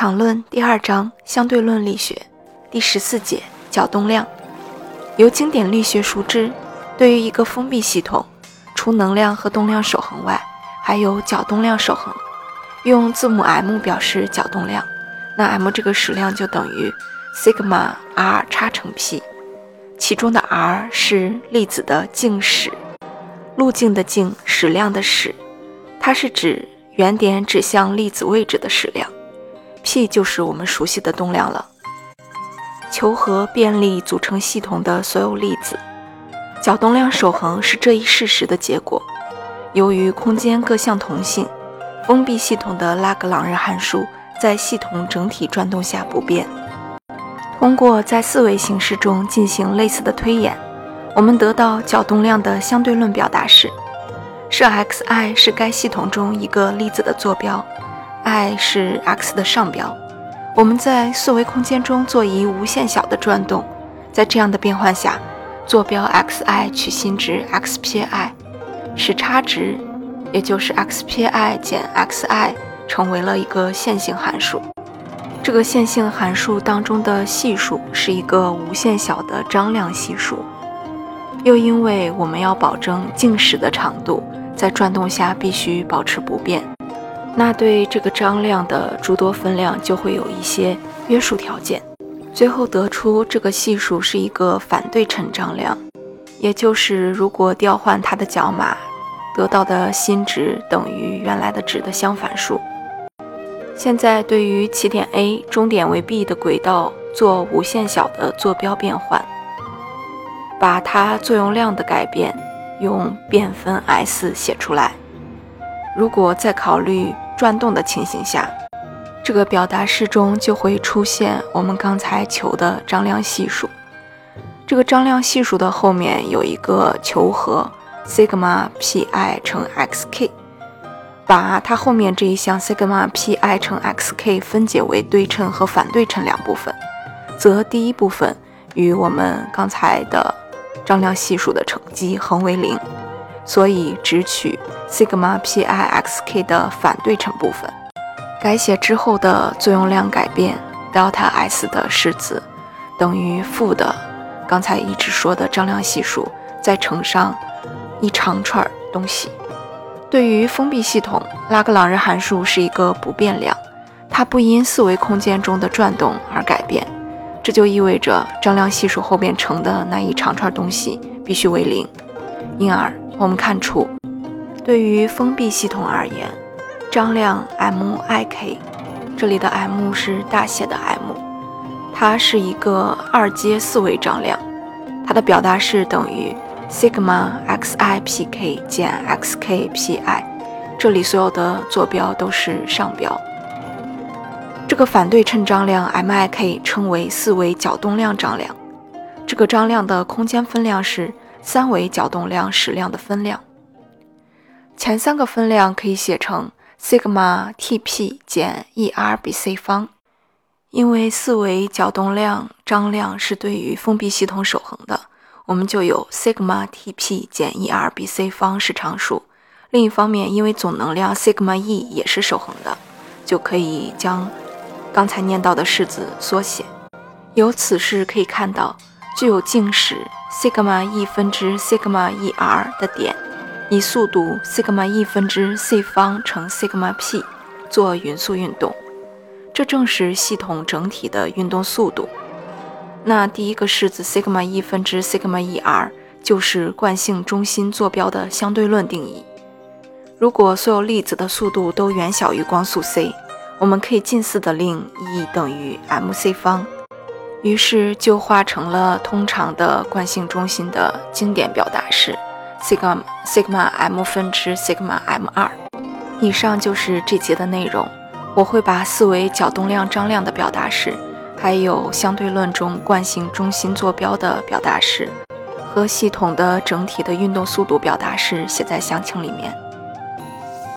场论第二章相对论力学第十四节角动量。由经典力学熟知，对于一个封闭系统，除能量和动量守恒外，还有角动量守恒。用字母 m 表示角动量，那 m 这个矢量就等于 sigma r 叉乘 p，其中的 r 是粒子的径矢，路径的径，矢量的矢，它是指原点指向粒子位置的矢量，p 就是我们熟悉的动量了。求和便利组成系统的所有粒子，角动量守恒是这一事实的结果。由于空间各项同性。封闭系统的拉格朗日函数在系统整体转动下不变。通过在四维形式中进行类似的推演，我们得到角动量的相对论表达式。设 xi 是该系统中一个粒子的坐标，i 是 x 的上标。我们在四维空间中做一无限小的转动，在这样的变换下，坐标 xi 取新值 x 撇 i，使差值。也就是 x 撇 i 减 xi 成为了一个线性函数。这个线性函数当中的系数是一个无限小的张量系数。又因为我们要保证径矢的长度在转动下必须保持不变，那对这个张量的诸多分量就会有一些约束条件。最后得出这个系数是一个反对称张量，也就是如果调换它的角码。得到的新值等于原来的值的相反数。现在对于起点 A、终点为 B 的轨道做无限小的坐标变换，把它作用量的改变用变分 S 写出来。如果再考虑转动的情形下，这个表达式中就会出现我们刚才求的张量系数。这个张量系数的后面有一个求和。sigma pi 乘 xk，把它后面这一项 sigma pi 乘 xk 分解为对称和反对称两部分，则第一部分与我们刚才的张量系数的乘积恒为零，所以只取 sigma pi xk 的反对称部分。改写之后的作用量改变 delta S 的式子等于负的刚才一直说的张量系数，再乘上。一长串东西。对于封闭系统，拉格朗日函数是一个不变量，它不因四维空间中的转动而改变。这就意味着张量系数后边乘的那一长串东西必须为零。因而，我们看出，对于封闭系统而言，张量 m_i_k，这里的 m 是大写的 M，它是一个二阶四维张量，它的表达式等于。sigma xi pk 减 xk pi，这里所有的坐标都是上标。这个反对称张量 mik 称为四维角动量张量。这个张量的空间分量是三维角动量矢量的分量。前三个分量可以写成 sigma tp 减 er 比 c 方，因为四维角动量张量是对于封闭系统守恒的。我们就有 sigma T_p 减 E_r 比 c 方是常数。另一方面，因为总能量 sigma E 也是守恒的，就可以将刚才念到的式子缩写。由此式可以看到，具有静矢 sigma E 分之 sigma E_r 的点，以速度 sigma E 分之 c 方乘 sigma p 做匀速运动。这正是系统整体的运动速度。那第一个式子 sigma E 分之 sigma E_r 就是惯性中心坐标的相对论定义。如果所有粒子的速度都远小于光速 c，我们可以近似的令 E 等于 mc 方，于是就化成了通常的惯性中心的经典表达式 sigma sigma m 分之 sigma m 二。以上就是这节的内容。我会把四维角动量张量的表达式。还有相对论中惯性中心坐标的表达式和系统的整体的运动速度表达式写在详情里面。